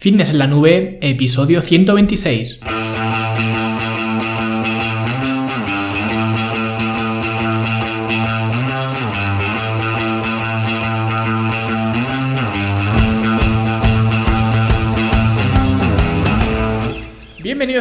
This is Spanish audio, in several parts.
Fitness en la Nube, episodio 126.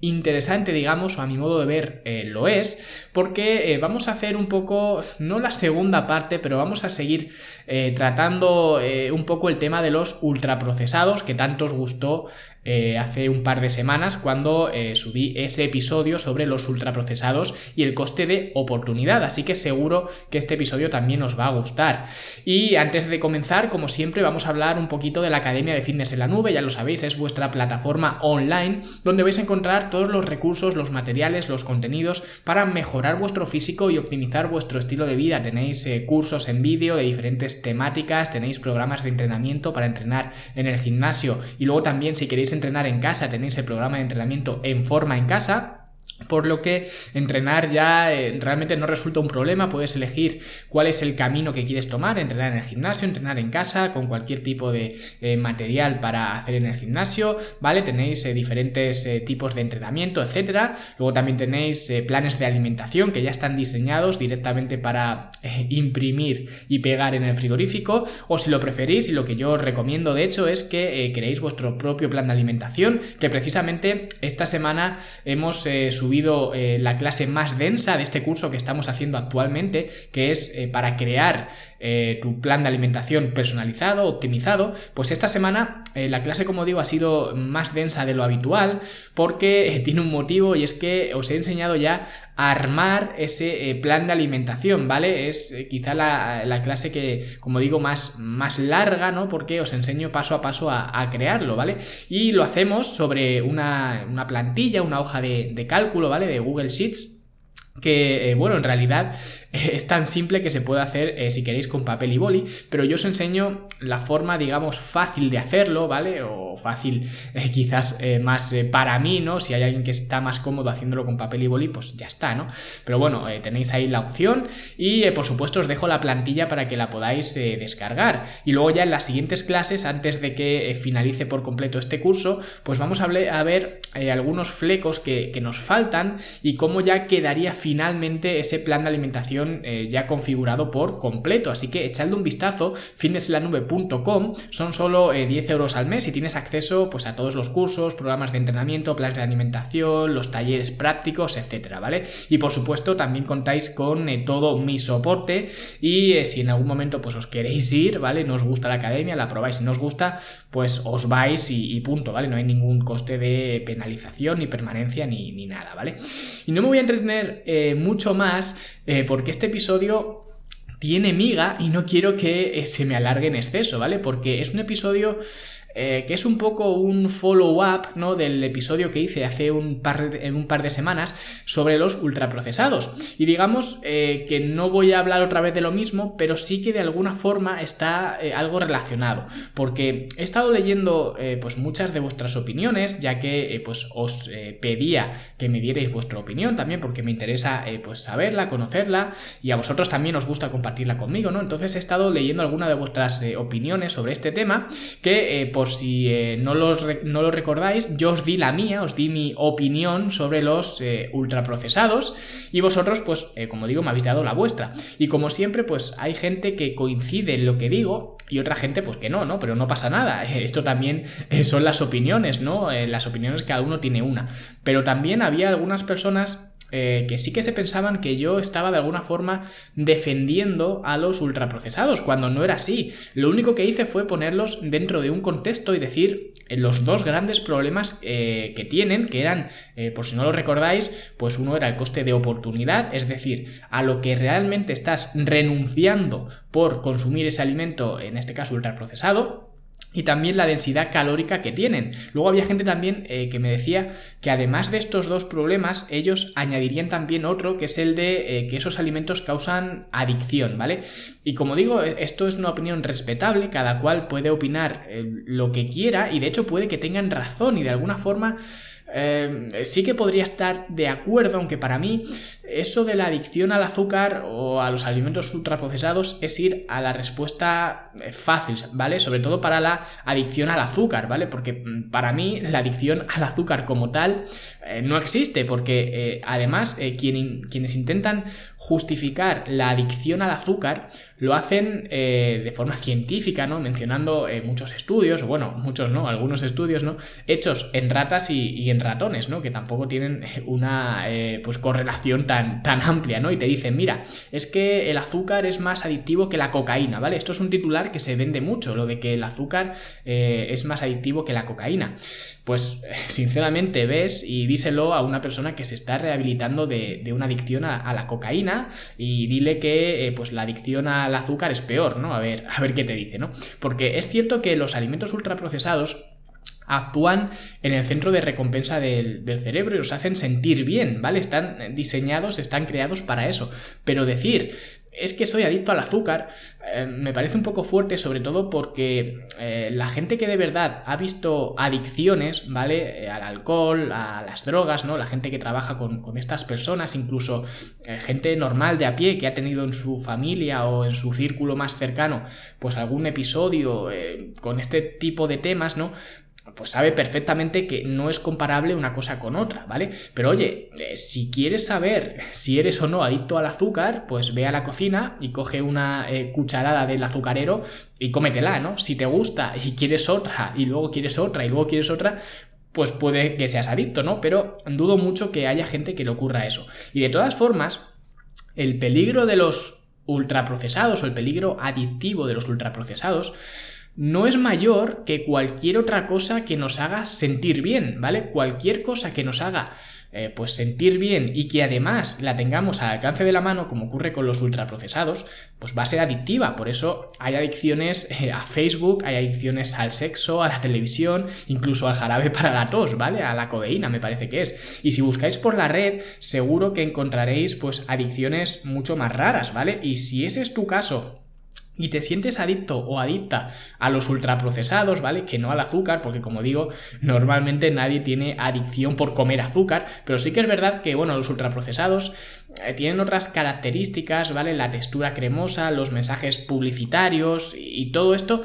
interesante, digamos, o a mi modo de ver eh, lo es, porque eh, vamos a hacer un poco, no la segunda parte, pero vamos a seguir eh, tratando un poco el tema de los ultraprocesados que tanto os gustó hace un par de semanas cuando subí ese episodio sobre los ultraprocesados y el coste de oportunidad, así que seguro que este episodio también os va a gustar. Y antes de comenzar, como siempre, vamos a hablar un poquito de la Academia de Fitness en la Nube, ya lo sabéis, es vuestra plataforma online donde vais a encontrar todos los recursos, los materiales, los contenidos para mejorar vuestro físico y optimizar vuestro estilo de vida. Tenéis eh, cursos en vídeo de diferentes temáticas, tenéis programas de entrenamiento para entrenar en el gimnasio y luego también si queréis entrenar en casa tenéis el programa de entrenamiento en forma en casa por lo que entrenar ya eh, realmente no resulta un problema, puedes elegir cuál es el camino que quieres tomar, entrenar en el gimnasio, entrenar en casa, con cualquier tipo de eh, material para hacer en el gimnasio, ¿vale? Tenéis eh, diferentes tipos de entrenamiento, etcétera. Luego también tenéis planes de alimentación que ya están diseñados directamente para imprimir y pegar en el frigorífico, o si lo preferís, y lo que yo os recomiendo de hecho es que creéis vuestro propio plan de alimentación, que precisamente esta semana hemos subido eh, la clase más densa de este curso que estamos haciendo actualmente, que es eh, para crear eh, tu plan de alimentación personalizado, optimizado, pues esta semana la clase, como digo, ha sido más densa de lo habitual porque tiene un motivo y es que os he enseñado ya armar ese plan de alimentación, ¿vale? Es quizá la, clase que, como digo, más, más larga, ¿no? Porque os enseño paso a paso a, crearlo, ¿vale? Y lo hacemos sobre una, plantilla, una hoja de, de cálculo, ¿vale? De Google Sheets que, eh, bueno, en realidad es tan simple que se puede hacer eh, si queréis con papel y boli, pero yo os enseño la forma, digamos, fácil de hacerlo, ¿vale? O fácil eh, quizás más para mí, ¿no? Si hay alguien que está más cómodo haciéndolo con papel y boli, pues ya está, ¿no? Pero bueno, tenéis ahí la opción y por supuesto os dejo la plantilla para que la podáis descargar. Y luego ya en las siguientes clases, antes de que finalice por completo este curso, pues vamos a, ver algunos flecos que, que nos faltan y cómo ya quedaría finalmente ese plan de alimentación eh, ya configurado por completo. Así que echadle un vistazo, fitnesslanube.com, son solo 10 eh, euros al mes y tienes acceso pues, a todos los cursos, programas de entrenamiento, planes de alimentación, los talleres prácticos, etcétera, ¿vale? Y por supuesto también contáis con eh, todo mi soporte y si en algún momento pues os queréis ir, ¿vale? No os gusta la academia, la probáis, si no os gusta, pues os vais y, punto, ¿vale? No hay ningún coste de penalización, ni permanencia, ni, ni nada, ¿vale? Y no me voy a entretener mucho más eh, porque este episodio tiene miga y no quiero que eh, se me alargue en exceso, ¿vale? Porque es un episodio eh, que es un poco un follow-up ¿no? del episodio que hice hace un par, de, un par de semanas sobre los ultraprocesados. Y digamos eh, que no voy a hablar otra vez de lo mismo, pero sí que de alguna forma está eh, algo relacionado, porque he estado leyendo pues muchas de vuestras opiniones, ya que pues os pedía que me dierais vuestra opinión también, porque me interesa pues saberla, conocerla, y a vosotros también os gusta compartirla conmigo, ¿no? Entonces he estado leyendo alguna de vuestras opiniones sobre este tema, que por si eh, no, los, no, lo recordáis, yo os di la mía, os di mi opinión sobre los eh, ultraprocesados y vosotros, pues, eh, como digo, me habéis dado la vuestra. Y como siempre, pues hay gente que coincide en lo que digo y otra gente, pues que no, ¿no? Pero no pasa nada. Esto también son las opiniones, ¿no? las opiniones cada uno tiene una. Pero también había algunas personas eh, que sí que se pensaban que yo estaba de alguna forma defendiendo a los ultraprocesados, cuando no era así. Lo único que hice fue ponerlos dentro de un contexto y decir eh, los dos grandes problemas eh, que tienen, que eran, por si no lo recordáis, pues uno era el coste de oportunidad, es decir, a lo que realmente estás renunciando por consumir ese alimento, en este caso ultraprocesado, y también la densidad calórica que tienen. Luego había gente también eh, que me decía que además de estos dos problemas, ellos añadirían también otro, que es el de eh, que esos alimentos causan adicción, ¿vale? Y como digo, e, esto es una opinión respetable, cada cual puede opinar eh, lo que quiera y de hecho puede que tengan razón y de alguna forma sí que podría estar de acuerdo, aunque para mí eso de la adicción al azúcar o a los alimentos ultraprocesados es ir a la respuesta eh, fácil, ¿vale? Sobre todo para la adicción al azúcar, ¿vale? Porque mm, para mí la adicción al azúcar como tal eh, no existe, porque eh, además quienes intentan justificar la adicción al azúcar lo hacen de forma científica, ¿no? Mencionando muchos estudios, bueno, muchos no, algunos estudios, ¿no? Hechos en ratas y, en ratones, ¿no? Que tampoco tienen una pues correlación tan, tan amplia, ¿no? Y te dicen, mira, es que el azúcar es más adictivo que la cocaína, ¿vale? Esto es un titular que se vende mucho, lo de que el azúcar eh, es más adictivo que la cocaína. Pues sinceramente ves y díselo a una persona que se está rehabilitando de, una adicción a, la cocaína y dile que eh, pues la adicción al azúcar es peor, ¿no? A ver, a ver qué te dice, ¿no? Porque es cierto que los alimentos ultraprocesados actúan en el centro de recompensa del, cerebro y los hacen sentir bien, ¿vale? Están diseñados, están creados para eso. Pero decir, es que soy adicto al azúcar, eh, me parece un poco fuerte, sobre todo porque eh, la gente que de verdad ha visto adicciones, ¿vale? Eh, al alcohol, a las drogas, ¿no? La gente que trabaja con, con estas personas, incluso gente normal de a pie que ha tenido en su familia o en su círculo más cercano, pues algún episodio con este tipo de temas, ¿no? Pues sabe perfectamente que no es comparable una cosa con otra, ¿vale? Pero oye, eh, si quieres saber si eres o no adicto al azúcar, pues ve a la cocina y coge una eh, cucharada del azucarero y cómetela, ¿no? Si te gusta y quieres otra y luego quieres otra y luego quieres otra, pues puede que seas adicto, ¿no? Pero dudo mucho que haya gente que le ocurra eso. Y de todas formas, el peligro de los ultraprocesados o el peligro adictivo de los ultraprocesados no es mayor que cualquier otra cosa que nos haga sentir bien, ¿vale? Cualquier cosa que nos haga eh, pues sentir bien y que además la tengamos al alcance de la mano, como ocurre con los ultraprocesados, pues va a ser adictiva. Por eso hay adicciones eh, a Facebook, hay adicciones al sexo, a la televisión, incluso al jarabe para la tos, ¿vale? A la codeína, me parece que es. Y si buscáis por la red, seguro que encontraréis pues adicciones mucho más raras, ¿vale? Y si ese es tu caso, y te sientes adicto o adicta a los ultraprocesados, ¿vale? Que no al azúcar, porque como digo, normalmente nadie tiene adicción por comer azúcar, pero sí que es verdad que, bueno, los ultraprocesados eh, tienen otras características, ¿vale? La textura cremosa, los mensajes publicitarios y todo esto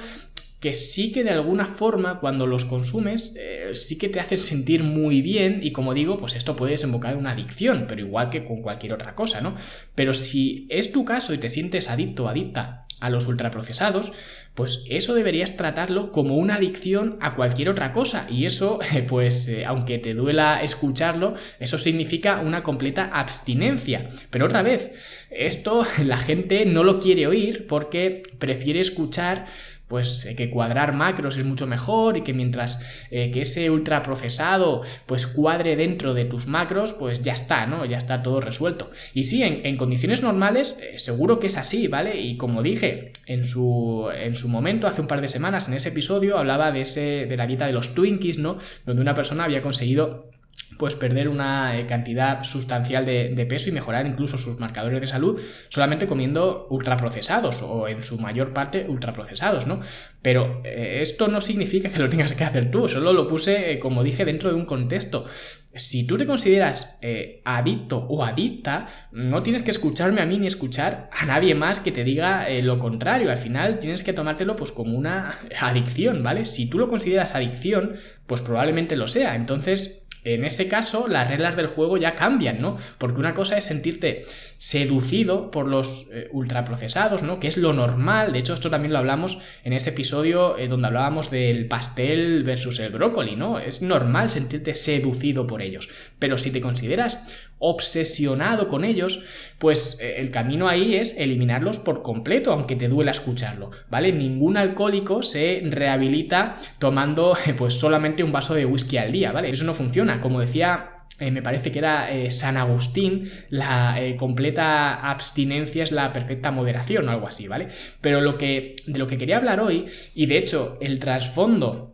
que sí que de alguna forma cuando los consumes eh, sí que te hacen sentir muy bien y como digo, pues esto puede desembocar en una adicción, pero igual que con cualquier otra cosa, ¿no? Pero si es tu caso y te sientes adicto o adicta a los ultraprocesados, pues eso deberías tratarlo como una adicción a cualquier otra cosa. Y eso, pues eh, aunque te duela escucharlo, eso significa una completa abstinencia. Pero otra vez, esto la gente no lo quiere oír porque prefiere escuchar pues eh, que cuadrar macros es mucho mejor y que mientras eh, que ese ultraprocesado pues cuadre dentro de tus macros, pues ya está, ¿no? Ya está todo resuelto. Y sí, en, condiciones normales eh, seguro que es así, ¿vale? Y como dije en su, en su momento, hace un par de semanas, en ese episodio, hablaba de, ese, de la dieta de los Twinkies, ¿no? Donde una persona había conseguido pues perder una eh, cantidad sustancial de, peso y mejorar incluso sus marcadores de salud solamente comiendo ultraprocesados o en su mayor parte ultraprocesados, ¿no? Pero eh, esto no significa que lo tengas que hacer tú, solo lo puse, eh, como dije, dentro de un contexto. Si tú te consideras adicto o adicta, no tienes que escucharme a mí ni escuchar a nadie más que te diga lo contrario. Al final tienes que tomártelo pues como una adicción, ¿vale? Si tú lo consideras adicción, pues probablemente lo sea. Entonces, en ese caso, las reglas del juego ya cambian, ¿no? Porque una cosa es sentirte seducido por los eh, ultraprocesados, ¿no? Que es lo normal. De hecho, esto también lo hablamos en ese episodio eh, donde hablábamos del pastel versus el brócoli, ¿no? Es normal sentirte seducido por ellos. Pero si te consideras obsesionado con ellos, pues eh, el camino ahí es eliminarlos por completo, aunque te duela escucharlo, ¿vale? Ningún alcohólico se rehabilita tomando pues solamente un vaso de whisky al día, ¿vale? Eso no funciona. Como decía eh, me parece que era eh, San Agustín, la completa abstinencia es la perfecta moderación o algo así, ¿vale? Pero lo que, de lo que quería hablar hoy, y de hecho el trasfondo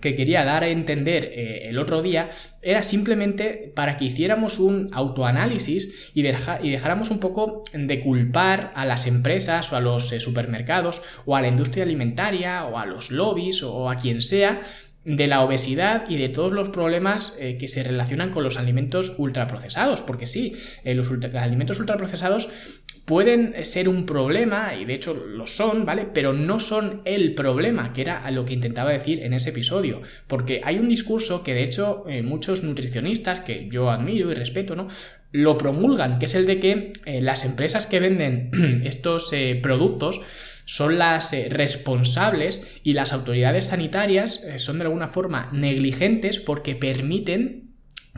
que quería dar a entender el otro día era simplemente para que hiciéramos un autoanálisis y, y, dejáramos un poco de culpar a las empresas o a los supermercados o a la industria alimentaria o a los lobbies o a quien sea de la obesidad y de todos los problemas eh, que se relacionan con los alimentos ultraprocesados, porque sí, eh, los, alimentos ultraprocesados pueden ser un problema, y de hecho lo son, ¿vale? Pero no son el problema, que era lo que intentaba decir en ese episodio, porque hay un discurso que de hecho eh, muchos nutricionistas, que yo admiro y respeto, ¿no? Lo promulgan, que es el de que las empresas que venden estos productos, son las eh, responsables y las autoridades sanitarias eh, son de alguna forma negligentes porque permiten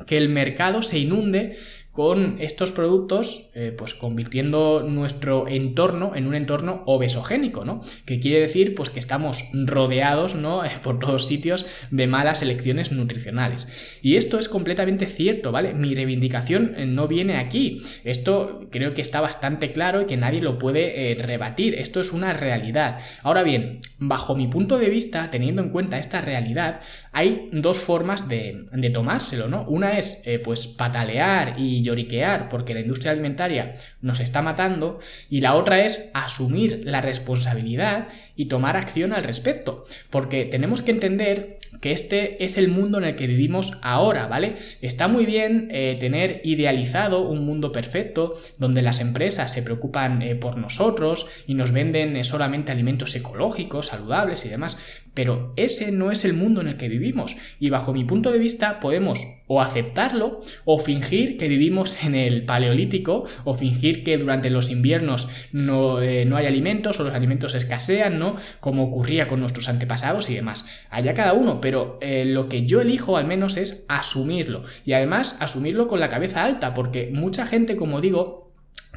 que el mercado se inunde con estos productos, eh, pues convirtiendo nuestro entorno en un entorno obesogénico, ¿no? Que quiere decir, pues que estamos rodeados, ¿no? Por todos sitios de malas elecciones nutricionales. Y esto es completamente cierto, ¿vale? Mi reivindicación eh, no viene aquí. Esto creo que está bastante claro y que nadie lo puede eh, rebatir. Esto es una realidad. Ahora bien, bajo mi punto de vista, teniendo en cuenta esta realidad, hay dos formas de, tomárselo, ¿no? Una es, pues, patalear y lloriquear porque la industria alimentaria nos está matando y la otra es asumir la responsabilidad y tomar acción al respecto, porque tenemos que entender que este es el mundo en el que vivimos ahora, ¿vale? Está muy bien eh, tener idealizado un mundo perfecto donde las empresas se preocupan eh, por nosotros y nos venden eh, solamente alimentos ecológicos, saludables y demás, pero ese no es el mundo en el que vivimos y bajo mi punto de vista podemos o aceptarlo o fingir que vivimos en el paleolítico o fingir que durante los inviernos no, no hay alimentos o los alimentos escasean, ¿no? Como ocurría con nuestros antepasados y demás. Allá cada uno, pero eh, lo que yo elijo al menos es asumirlo. Y además asumirlo con la cabeza alta, porque mucha gente, como digo,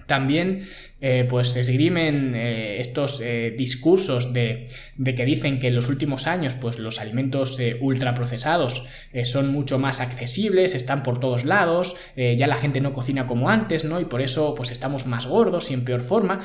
también eh, pues se esgrimen eh, estos discursos de, de, que dicen que en los últimos años pues los alimentos ultraprocesados son mucho más accesibles, están por todos lados, ya la gente no cocina como antes, ¿no? Y por eso pues estamos más gordos y en peor forma.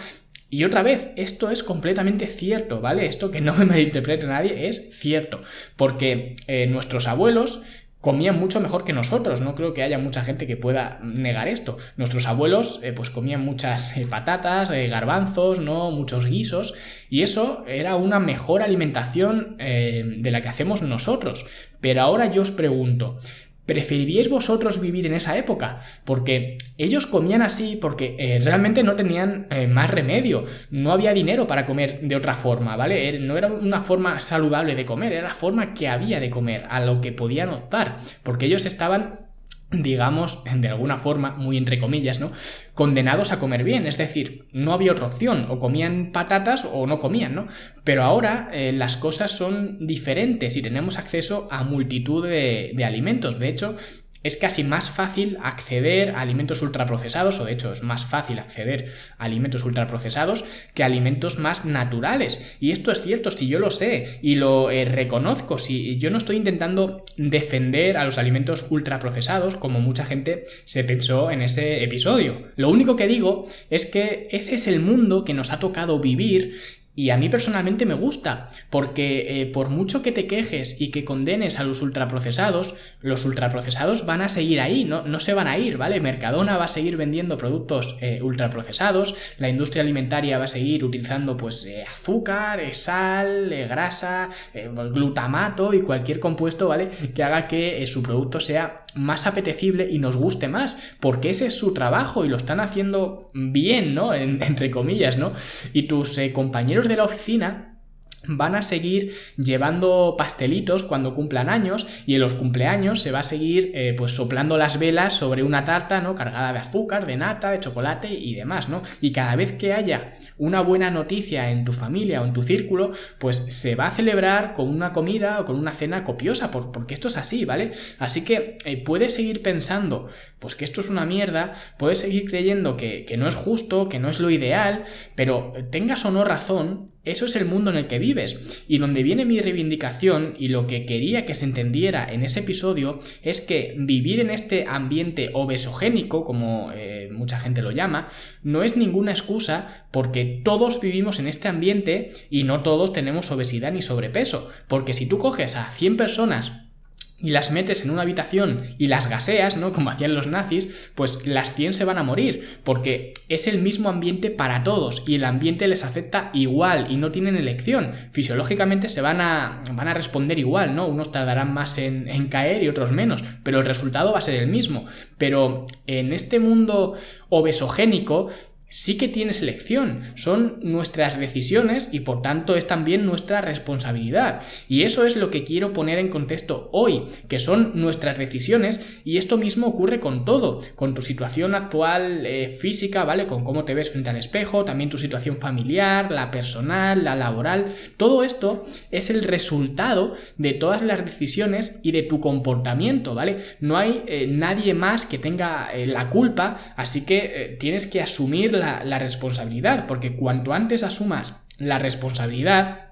Y otra vez, esto es completamente cierto, ¿vale? Esto que no me malinterprete nadie es cierto, porque eh, nuestros abuelos comían mucho mejor que nosotros, no creo que haya mucha gente que pueda negar esto. Nuestros abuelos eh, pues comían muchas eh, patatas, garbanzos, ¿no? muchos guisos, y eso era una mejor alimentación de la que hacemos nosotros. Pero ahora yo os pregunto, ¿Preferiríais vosotros vivir en esa época? Porque ellos comían así porque eh, realmente no tenían eh, más remedio, no había dinero para comer de otra forma, ¿vale? No era una forma saludable de comer, era la forma que había de comer, a lo que podían optar, porque ellos estaban digamos, de alguna forma, muy entre comillas, ¿no? Condenados a comer bien, es decir, no había otra opción, o comían patatas o no comían, ¿no? Pero ahora eh, las cosas son diferentes y tenemos acceso a multitud de, de alimentos. De hecho, es casi más fácil acceder a alimentos ultraprocesados, o de hecho es más fácil acceder a alimentos ultraprocesados que a alimentos más naturales. Y esto es cierto, si yo lo sé y lo eh, reconozco, si yo no estoy intentando defender a los alimentos ultraprocesados como mucha gente se pensó en ese episodio. Lo único que digo es que ese es el mundo que nos ha tocado vivir y a mí personalmente me gusta, porque eh, por mucho que te quejes y que condenes a los ultraprocesados, los ultraprocesados van a seguir ahí, no, no se van a ir, ¿vale? Mercadona va a seguir vendiendo productos eh, ultraprocesados, la industria alimentaria va a seguir utilizando pues eh, azúcar, sal, grasa, glutamato y cualquier compuesto, ¿vale? Que haga que su producto sea más apetecible y nos guste más, porque ese es su trabajo y lo están haciendo bien, ¿no? entre comillas, ¿no? Y tus compañeros de la oficina van a seguir llevando pastelitos cuando cumplan años y en los cumpleaños se va a seguir eh, pues soplando las velas sobre una tarta no cargada de azúcar de nata de chocolate y demás no y cada vez que haya una buena noticia en tu familia o en tu círculo pues se va a celebrar con una comida o con una cena copiosa porque esto es así vale así que eh, puedes seguir pensando pues que esto es una mierda, puedes seguir creyendo que, que no es justo, que no es lo ideal, pero tengas o no razón, eso es el mundo en el que vives. Y donde viene mi reivindicación y lo que quería que se entendiera en ese episodio es que vivir en este ambiente obesogénico, como eh, mucha gente lo llama, no es ninguna excusa porque todos vivimos en este ambiente y no todos tenemos obesidad ni sobrepeso. Porque si tú coges a 100 personas y las metes en una habitación y las gaseas, ¿no? Como hacían los nazis, pues las 100 se van a morir, porque es el mismo ambiente para todos y el ambiente les afecta igual y no tienen elección. Fisiológicamente se van a, van a responder igual, ¿no? Unos tardarán más en, en caer y otros menos, pero el resultado va a ser el mismo. Pero en este mundo obesogénico, sí que tienes elección, son nuestras decisiones y por tanto es también nuestra responsabilidad. Y eso es lo que quiero poner en contexto hoy, que son nuestras decisiones y esto mismo ocurre con todo, con tu situación actual eh, física, ¿vale? Con cómo te ves frente al espejo, también tu situación familiar, la personal, la laboral, todo esto es el resultado de todas las decisiones y de tu comportamiento, ¿vale? No hay eh, nadie más que tenga eh, la culpa, así que tienes que asumir la, responsabilidad, porque cuanto antes asumas la responsabilidad,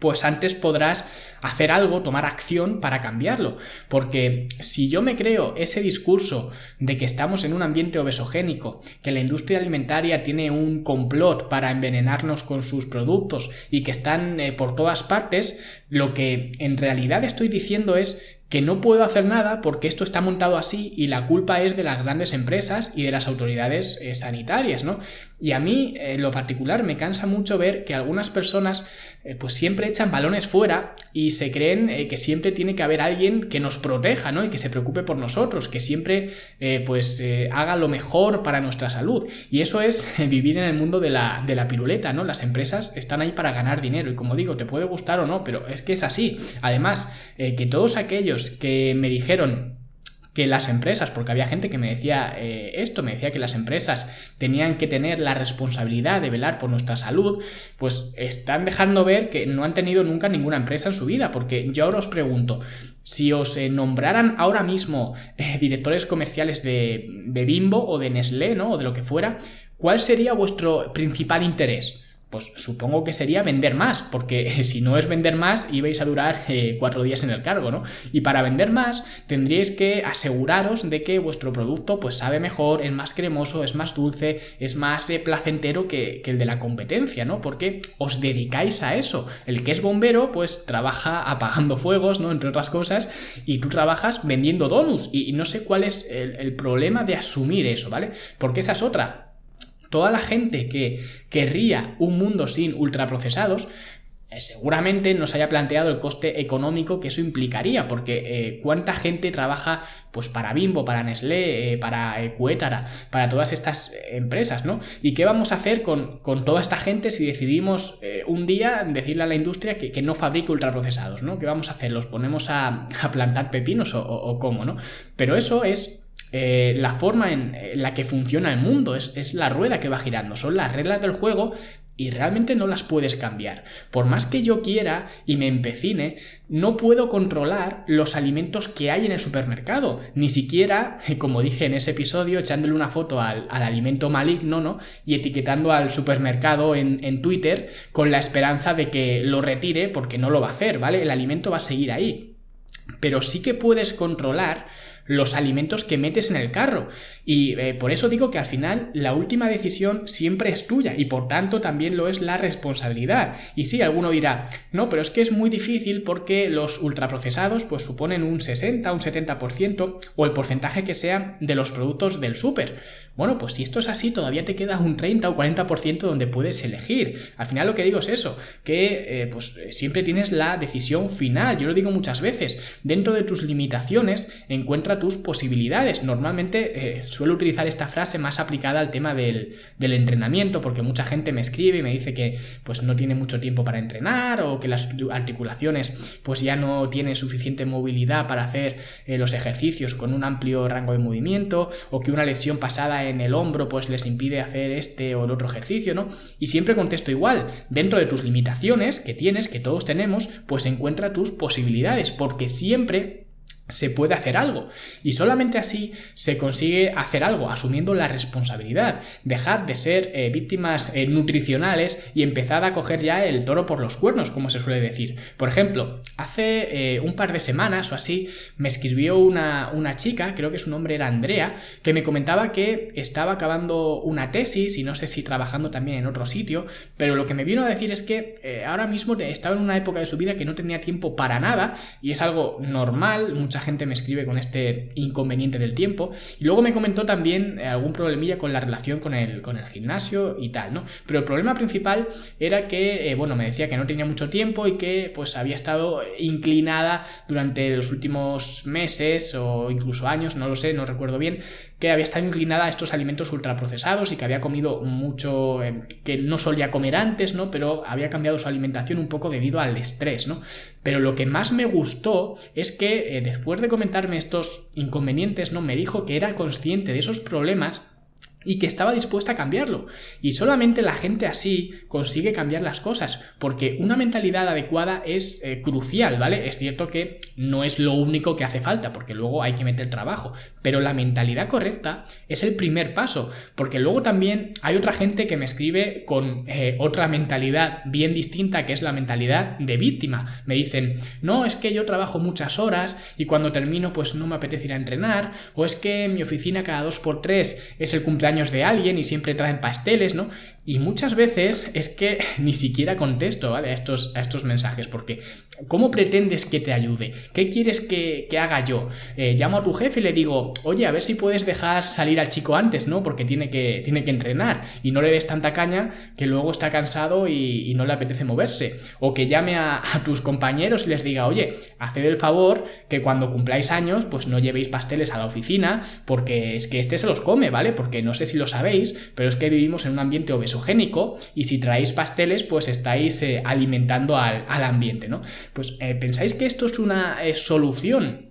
pues antes podrás hacer algo, tomar acción para cambiarlo. Porque si yo me creo ese discurso de que estamos en un ambiente obesogénico, que la industria alimentaria tiene un complot para envenenarnos con sus productos y que están eh, por todas partes, lo que en realidad estoy diciendo es que no puedo hacer nada porque esto está montado así y la culpa es de las grandes empresas y de las autoridades eh, sanitarias, ¿no? Y a mí, en lo particular, me cansa mucho ver que algunas personas eh, pues siempre echan balones fuera y se creen eh, que siempre tiene que haber alguien que nos proteja, ¿no? Y que se preocupe por nosotros, que siempre pues haga lo mejor para nuestra salud. Y eso es vivir en el mundo de la, de la piruleta, ¿no? Las empresas están ahí para ganar dinero y como digo, te puede gustar o no, pero es que es así. Además, que todos aquellos que me dijeron que las empresas, porque había gente que me decía eh, esto, me decía que las empresas tenían que tener la responsabilidad de velar por nuestra salud, pues están dejando ver que no han tenido nunca ninguna empresa en su vida, porque yo ahora os pregunto, si os eh, nombraran ahora mismo eh, directores comerciales de, de Bimbo o de Nestlé, ¿no? O de lo que fuera, ¿cuál sería vuestro principal interés? Pues supongo que sería vender más, porque si no es vender más, ibais a durar eh, cuatro días en el cargo, ¿no? Y para vender más, tendríais que aseguraros de que vuestro producto pues sabe mejor, es más cremoso, es más dulce, es más eh, placentero que, el de la competencia, ¿no? Porque os dedicáis a eso. El que es bombero, pues trabaja apagando fuegos, ¿no? Entre otras cosas, y tú trabajas vendiendo donuts. Y, no sé cuál es el problema de asumir eso, ¿vale? Porque esa es otra Toda la gente que querría un mundo sin ultraprocesados, eh, seguramente no se haya planteado el coste económico que eso implicaría, porque eh, cuánta gente trabaja pues para Bimbo, para Nestlé, eh, para Cuétara, para todas estas empresas, ¿no? ¿Y qué vamos a hacer con, toda esta gente si decidimos un día decirle a la industria que, no fabrique ultraprocesados, ¿no? ¿Qué vamos a hacer? ¿Los ponemos a, plantar pepinos o, o cómo, ¿no? Pero eso es eh, la forma en la que funciona el mundo, es, la rueda que va girando, son las reglas del juego y realmente no las puedes cambiar. Por más que yo quiera y me empecine, no puedo controlar los alimentos que hay en el supermercado. Ni siquiera, como dije en ese episodio, echándole una foto al, alimento maligno, ¿no? Y etiquetando al supermercado en, en Twitter con la esperanza de que lo retire porque no lo va a hacer, ¿vale? El alimento va a seguir ahí. Pero sí que puedes controlar los alimentos que metes en el carro. Y eh, por eso digo que al final la última decisión siempre es tuya y por tanto también lo es la responsabilidad. Y sí, alguno dirá, no, pero es que es muy difícil porque los ultraprocesados pues suponen un 60, un 70% o el porcentaje que sea de los productos del súper. Bueno, pues si esto es así, todavía te queda un 30 o 40% donde puedes elegir. Al final lo que digo es eso, que eh, pues siempre tienes la decisión final. Yo lo digo muchas veces. Dentro de tus limitaciones, encuentra tus posibilidades. Normalmente eh, suelo utilizar esta frase más aplicada al tema del, entrenamiento, porque mucha gente me escribe y me dice que pues no tiene mucho tiempo para entrenar o que las articulaciones pues ya no tienen suficiente movilidad para hacer eh, los ejercicios con un amplio rango de movimiento o que una lesión pasada en el hombro pues les impide hacer este o el otro ejercicio, ¿no? Y siempre contesto igual, dentro de tus limitaciones que tienes, que todos tenemos, pues encuentra tus posibilidades, porque siempre se puede hacer algo. Y solamente así se consigue hacer algo, asumiendo la responsabilidad. Dejar de ser eh, víctimas eh, nutricionales y empezar a coger ya el toro por los cuernos, como se suele decir. Por ejemplo, hace eh, un par de semanas o así me escribió una, una, chica, creo que su nombre era Andrea, que me comentaba que estaba acabando una tesis y no sé si trabajando también en otro sitio, pero lo que me vino a decir es que ahora mismo estaba en una época de su vida que no tenía tiempo para nada y es algo normal, muchas gente me escribe con este inconveniente del tiempo. Y luego me comentó también eh, algún problemilla con la relación con el, con el gimnasio y tal, ¿no? Pero el problema principal era que, eh, bueno, me decía que no tenía mucho tiempo y que pues había estado inclinada durante los últimos meses o incluso años, no lo sé, no recuerdo bien, que había estado inclinada a estos alimentos ultraprocesados y que había comido mucho eh, que no solía comer antes, ¿no? Pero había cambiado su alimentación un poco debido al estrés, ¿no? Pero lo que más me gustó es que después después de comentarme estos inconvenientes, ¿no? Me dijo que era consciente de esos problemas y que estaba dispuesta a cambiarlo. Y solamente la gente así consigue cambiar las cosas, porque una mentalidad adecuada es eh, crucial, ¿vale? Es cierto que no es lo único que hace falta, porque luego hay que meter trabajo, pero la mentalidad correcta es el primer paso, porque luego también hay otra gente que me escribe con eh, otra mentalidad bien distinta, que es la mentalidad de víctima. Me dicen, no, es que yo trabajo muchas horas y cuando termino pues no me apetece ir a entrenar, o es que mi oficina cada dos por tres es el cumpleaños de alguien y siempre traen pasteles, ¿no? Y muchas veces es que ni siquiera contesto, ¿vale? A estos, a estos mensajes, porque ¿cómo pretendes que te ayude? ¿Qué quieres que, haga yo? Eh, llamo a tu jefe y le digo, oye, a ver si puedes dejar salir al chico antes, ¿no? Porque tiene que, tiene que entrenar y no le des tanta caña que luego está cansado y, no le apetece moverse. O que llame a, tus compañeros y les diga, oye, haced el favor que cuando cumpláis años, pues no llevéis pasteles a la oficina, porque es que este se los come, ¿vale? Porque no sé si lo sabéis, pero es que vivimos en un ambiente obesogénico y si traéis pasteles, pues estáis eh, alimentando al, ambiente, ¿no? Pues eh, pensáis que esto es una eh, solución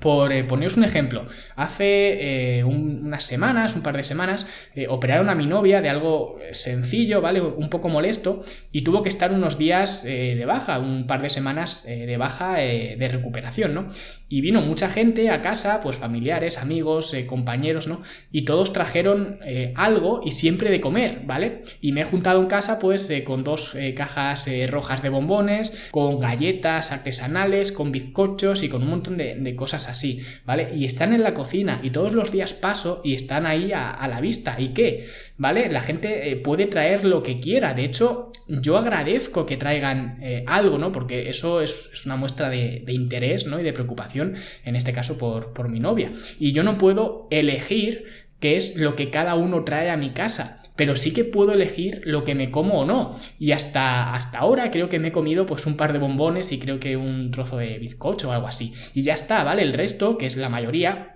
por eh, poneros un ejemplo, hace eh, unas semanas, un par de semanas, eh, operaron a mi novia de algo sencillo, ¿vale? Un poco molesto y tuvo que estar unos días de baja, un par de semanas de baja de recuperación, ¿no? Y vino mucha gente a casa, pues familiares, amigos, compañeros, ¿no? Y todos trajeron algo y siempre de comer, ¿vale? Y me he juntado en casa, pues, con dos cajas rojas de bombones, con galletas artesanales, con bizcochos y con un montón de cosas así, ¿vale? Y están en la cocina y todos los días paso y están ahí a, la vista. ¿Y qué? ¿Vale? La gente eh, puede traer lo que quiera. De hecho, yo agradezco que traigan eh, algo, ¿no? Porque eso es, una muestra de, interés, ¿no? Y de preocupación, en este caso por, por mi novia. Y yo no puedo elegir qué es lo que cada uno trae a mi casa pero sí que puedo elegir lo que me como o no. Y hasta, hasta ahora creo que me he comido pues un par de bombones y creo que un trozo de bizcocho o algo así. Y ya está, ¿vale? El resto, que es la mayoría,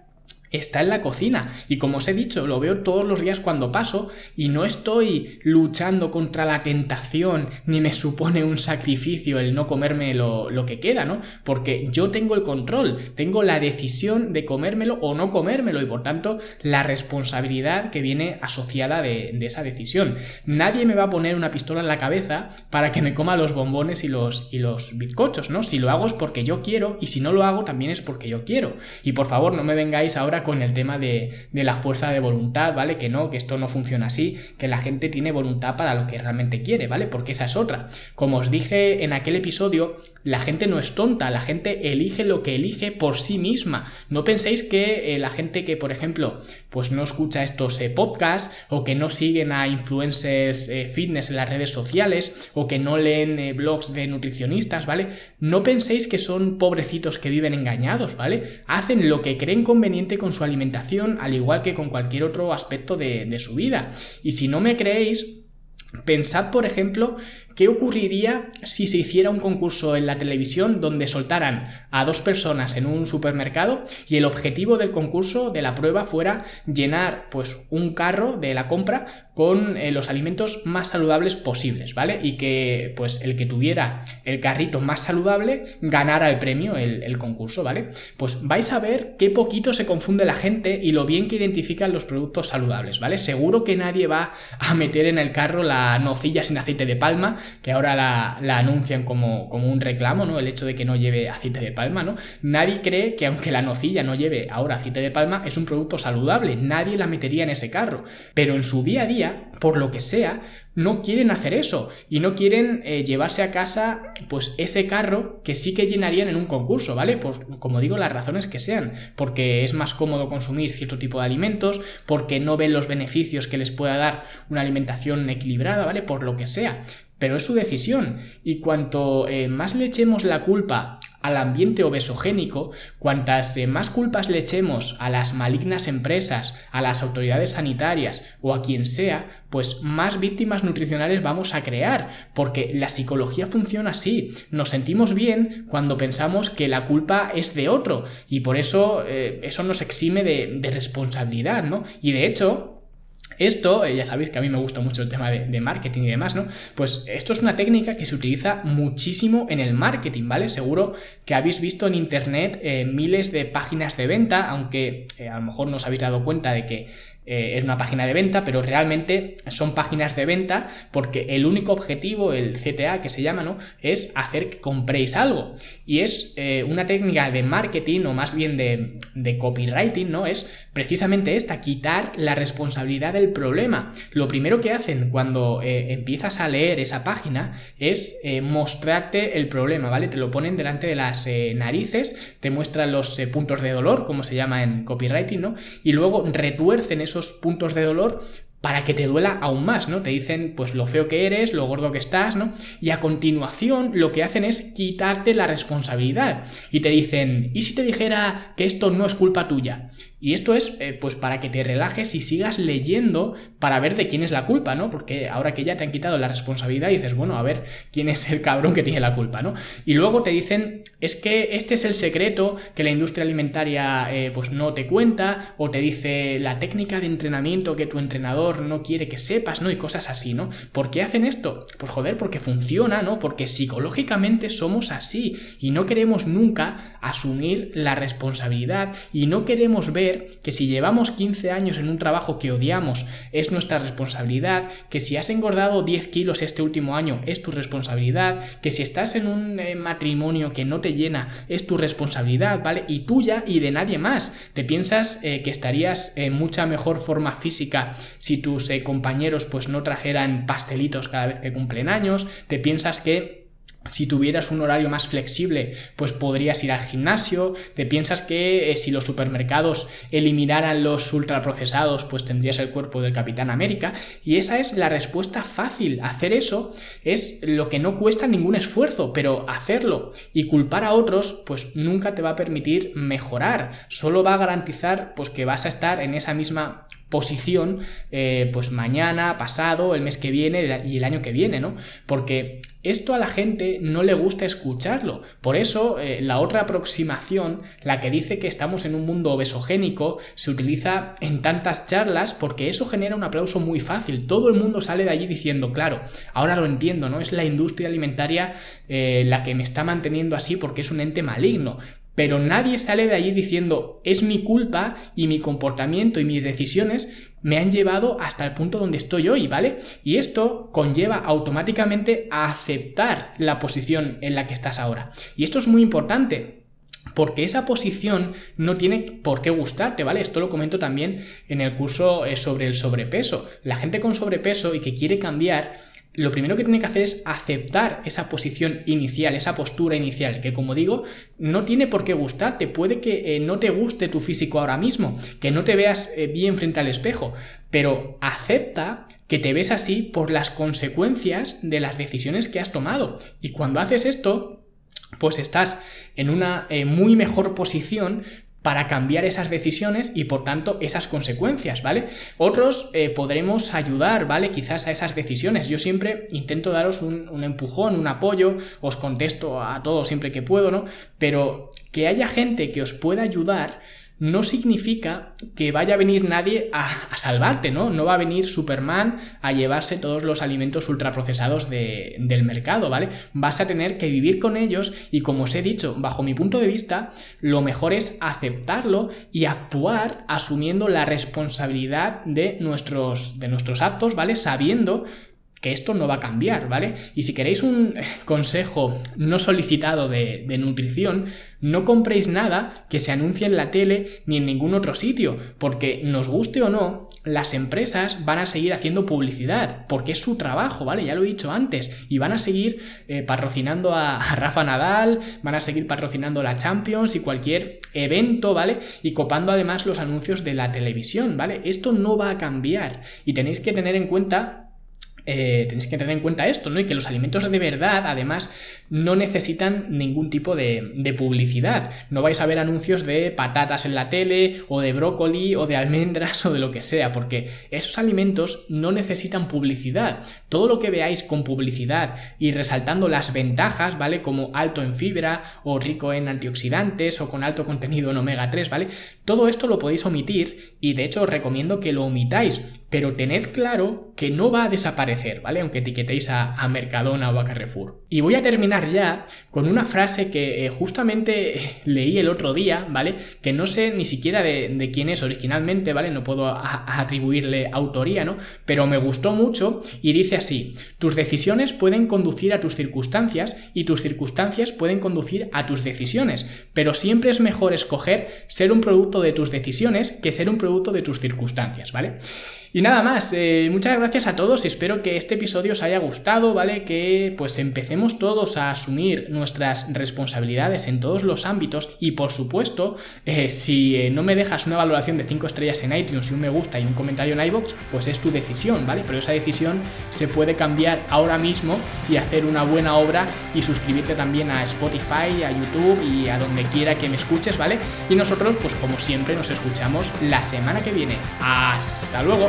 está en la cocina y como os he dicho lo veo todos los días cuando paso y no estoy luchando contra la tentación ni me supone un sacrificio el no comerme lo, que queda, ¿no? Porque yo tengo el control, tengo la decisión de comérmelo o no comérmelo y por tanto la responsabilidad que viene asociada de, esa decisión. Nadie me va a poner una pistola en la cabeza para que me coma los bombones y los, y los bizcochos, ¿no? Si lo hago es porque yo quiero y si no lo hago también es porque yo quiero. Y por favor no me vengáis ahora con el tema de, la fuerza de voluntad, ¿vale? Que no, que esto no funciona así, que la gente tiene voluntad para lo que realmente quiere, ¿vale? Porque esa es otra. Como os dije en aquel episodio, la gente no es tonta, la gente elige lo que elige por sí misma. No penséis que eh, la gente que, por ejemplo, pues no escucha estos eh, podcasts o que no siguen a influencers eh, fitness en las redes sociales o que no leen blogs de nutricionistas, ¿vale? No penséis que son pobrecitos que viven engañados, ¿vale? Hacen lo que creen conveniente con su alimentación, al igual que con cualquier otro aspecto de, de su vida. Y si no me creéis, Pensad, por ejemplo, ¿Qué ocurriría si se hiciera un concurso en la televisión donde soltaran a dos personas en un supermercado y el objetivo del concurso, de la prueba, fuera llenar pues un carro de la compra con eh, los alimentos más saludables posibles, ¿vale? Y que pues el que tuviera el carrito más saludable ganara el premio, el, el concurso, ¿vale? Pues vais a ver qué poquito se confunde la gente y lo bien que identifican los productos saludables, ¿vale? Seguro que nadie va a meter en el carro la nocilla sin aceite de palma que ahora la, anuncian como, un reclamo, ¿no? El hecho de que no lleve aceite de palma, ¿no? Nadie cree que aunque la nocilla no lleve ahora aceite de palma, es un producto saludable, nadie la metería en ese carro, pero en su día a día, por lo que sea, no quieren hacer eso y no quieren eh, llevarse a casa pues ese carro que sí que llenarían en un concurso, ¿vale? Por, como digo, las razones que sean, porque es más cómodo consumir cierto tipo de alimentos, porque no ven los beneficios que les pueda dar una alimentación equilibrada, ¿vale? Por lo que sea. Pero es su decisión y cuanto eh, más le echemos la culpa al ambiente obesogénico, cuantas eh, más culpas le echemos a las malignas empresas, a las autoridades sanitarias o a quien sea, pues más víctimas nutricionales vamos a crear, porque la psicología funciona así. Nos sentimos bien cuando pensamos que la culpa es de otro y por eso eh, eso nos exime de, de responsabilidad, ¿no? Y de hecho, esto, eh, ya sabéis que a mí me gusta mucho el tema de, marketing y demás, ¿no? Pues esto es una técnica que se utiliza muchísimo en el marketing, ¿vale? Seguro que habéis visto en internet eh, miles de páginas de venta, aunque eh, a lo mejor no os habéis dado cuenta de que es una página de venta, pero realmente son páginas de venta porque el único objetivo, el CTA que se llama, ¿no? Es hacer que compréis algo. Y es una técnica de marketing o más bien de, copywriting, ¿no? Es precisamente esta, quitar la responsabilidad del problema. Lo primero que hacen cuando eh, empiezas a leer esa página es mostrarte el problema, ¿vale? Te lo ponen delante de las narices, te muestran los puntos de dolor, como se llama en copywriting, ¿no? Y luego retuercen esos puntos de dolor para que te duela aún más, ¿no? Te dicen pues lo feo que eres, lo gordo que estás, ¿no? Y a continuación lo que hacen es quitarte la responsabilidad y te dicen, ¿y si te dijera que esto no es culpa tuya? Y esto es eh, pues para que te relajes y sigas leyendo para ver de quién es la culpa, ¿no? Porque ahora que ya te han quitado la responsabilidad dices, bueno, a ver quién es el cabrón que tiene la culpa, ¿no? Y luego te dicen, es que este es el secreto que la industria alimentaria eh, pues no te cuenta o te dice la técnica de entrenamiento que tu entrenador no quiere que sepas, ¿no? Y cosas así, ¿no? ¿Por qué hacen esto? Pues joder, porque funciona, ¿no? Porque psicológicamente somos así y no queremos nunca asumir la responsabilidad y no queremos ver que si llevamos 15 años en un trabajo que odiamos es nuestra responsabilidad, que si has engordado 10 kilos este último año es tu responsabilidad, que si estás en un eh, matrimonio que no te llena es tu responsabilidad, ¿vale? Y tuya y de nadie más. Te piensas eh, que estarías en mucha mejor forma física si tus eh, compañeros pues no trajeran pastelitos cada vez que cumplen años, te piensas que si tuvieras un horario más flexible, pues podrías ir al gimnasio. Te piensas que eh, si los supermercados eliminaran los ultraprocesados, pues tendrías el cuerpo del Capitán América. Y esa es la respuesta fácil. Hacer eso es lo que no cuesta ningún esfuerzo, pero hacerlo y culpar a otros, pues nunca te va a permitir mejorar. Solo va a garantizar, pues que vas a estar en esa misma posición, eh, pues mañana, pasado, el mes que viene y el año que viene, ¿no? Porque esto a la gente no le gusta escucharlo. Por eso, eh, la otra aproximación, la que dice que estamos en un mundo obesogénico, se utiliza en tantas charlas porque eso genera un aplauso muy fácil. Todo el mundo sale de allí diciendo, claro, ahora lo entiendo, ¿no? Es la industria alimentaria eh, la que me está manteniendo así porque es un ente maligno. Pero nadie sale de allí diciendo es mi culpa y mi comportamiento y mis decisiones me han llevado hasta el punto donde estoy hoy, ¿vale? Y esto conlleva automáticamente a aceptar la posición en la que estás ahora. Y esto es muy importante. Porque esa posición no tiene por qué gustarte, ¿vale? Esto lo comento también en el curso eh, sobre el sobrepeso. La gente con sobrepeso y que quiere cambiar lo primero que tiene que hacer es aceptar esa posición inicial, esa postura inicial, que como digo, no tiene por qué gustarte, puede que eh, no te guste tu físico ahora mismo, que no te veas eh, bien frente al espejo, pero acepta que te ves así por las consecuencias de las decisiones que has tomado. Y cuando haces esto, pues estás en una eh, muy mejor posición para cambiar esas decisiones y por tanto esas consecuencias, ¿vale? Otros eh, podremos ayudar, ¿vale? Quizás a esas decisiones. Yo siempre intento daros un, un, empujón, un apoyo, os contesto a todos siempre que puedo, ¿no? Pero que haya gente que os pueda ayudar no significa que vaya a venir nadie a, salvarte, ¿no? No va a venir Superman a llevarse todos los alimentos ultraprocesados de, del mercado, ¿vale? Vas a tener que vivir con ellos y como os he dicho, bajo mi punto de vista, lo mejor es aceptarlo y actuar asumiendo la responsabilidad de nuestros, de nuestros actos, ¿vale? Sabiendo que esto no va a cambiar, ¿vale? Y si queréis un consejo no solicitado de, nutrición, no compréis nada que se anuncie en la tele ni en ningún otro sitio, porque nos guste o no, las empresas van a seguir haciendo publicidad, porque es su trabajo, ¿vale? Ya lo he dicho antes, y van a seguir eh, patrocinando a, a, Rafa Nadal, van a seguir patrocinando la Champions y cualquier evento, ¿vale? Y copando además los anuncios de la televisión, ¿vale? Esto no va a cambiar y tenéis que tener en cuenta eh, tenéis que tener en cuenta esto, ¿no? Y que los alimentos de verdad, además, no necesitan ningún tipo de, de, publicidad. No vais a ver anuncios de patatas en la tele, o de brócoli, o de almendras, o de lo que sea, porque esos alimentos no necesitan publicidad. Todo lo que veáis con publicidad y resaltando las ventajas, ¿vale? Como alto en fibra, o rico en antioxidantes, o con alto contenido en omega 3, ¿vale? Todo esto lo podéis omitir, y de hecho os recomiendo que lo omitáis, pero tened claro que no va a desaparecer, ¿vale? Aunque etiquetéis a, Mercadona o a Carrefour. Y voy a terminar ya con una frase que eh, justamente leí el otro día, ¿vale? Que no sé ni siquiera de, quién es originalmente, ¿vale? No puedo atribuirle autoría, ¿no? Pero me gustó mucho y dice así, tus decisiones pueden conducir a tus circunstancias y tus circunstancias pueden conducir a tus decisiones, pero siempre es mejor escoger ser un producto de tus decisiones que ser un producto de tus circunstancias, ¿vale? Y nada más, eh, muchas gracias a todos, espero que este episodio os haya gustado, ¿vale? Que pues empecemos todos a asumir nuestras responsabilidades en todos los ámbitos y por supuesto, eh, si eh, no me dejas una valoración de 5 estrellas en iTunes y un me gusta y un comentario en iBox, pues es tu decisión, ¿vale? Pero esa decisión se puede cambiar ahora mismo y hacer una buena obra y suscribirte también a Spotify, a YouTube y a donde quiera que me escuches, ¿vale? Y nosotros, pues como siempre, nos escuchamos la semana que viene. Hasta luego.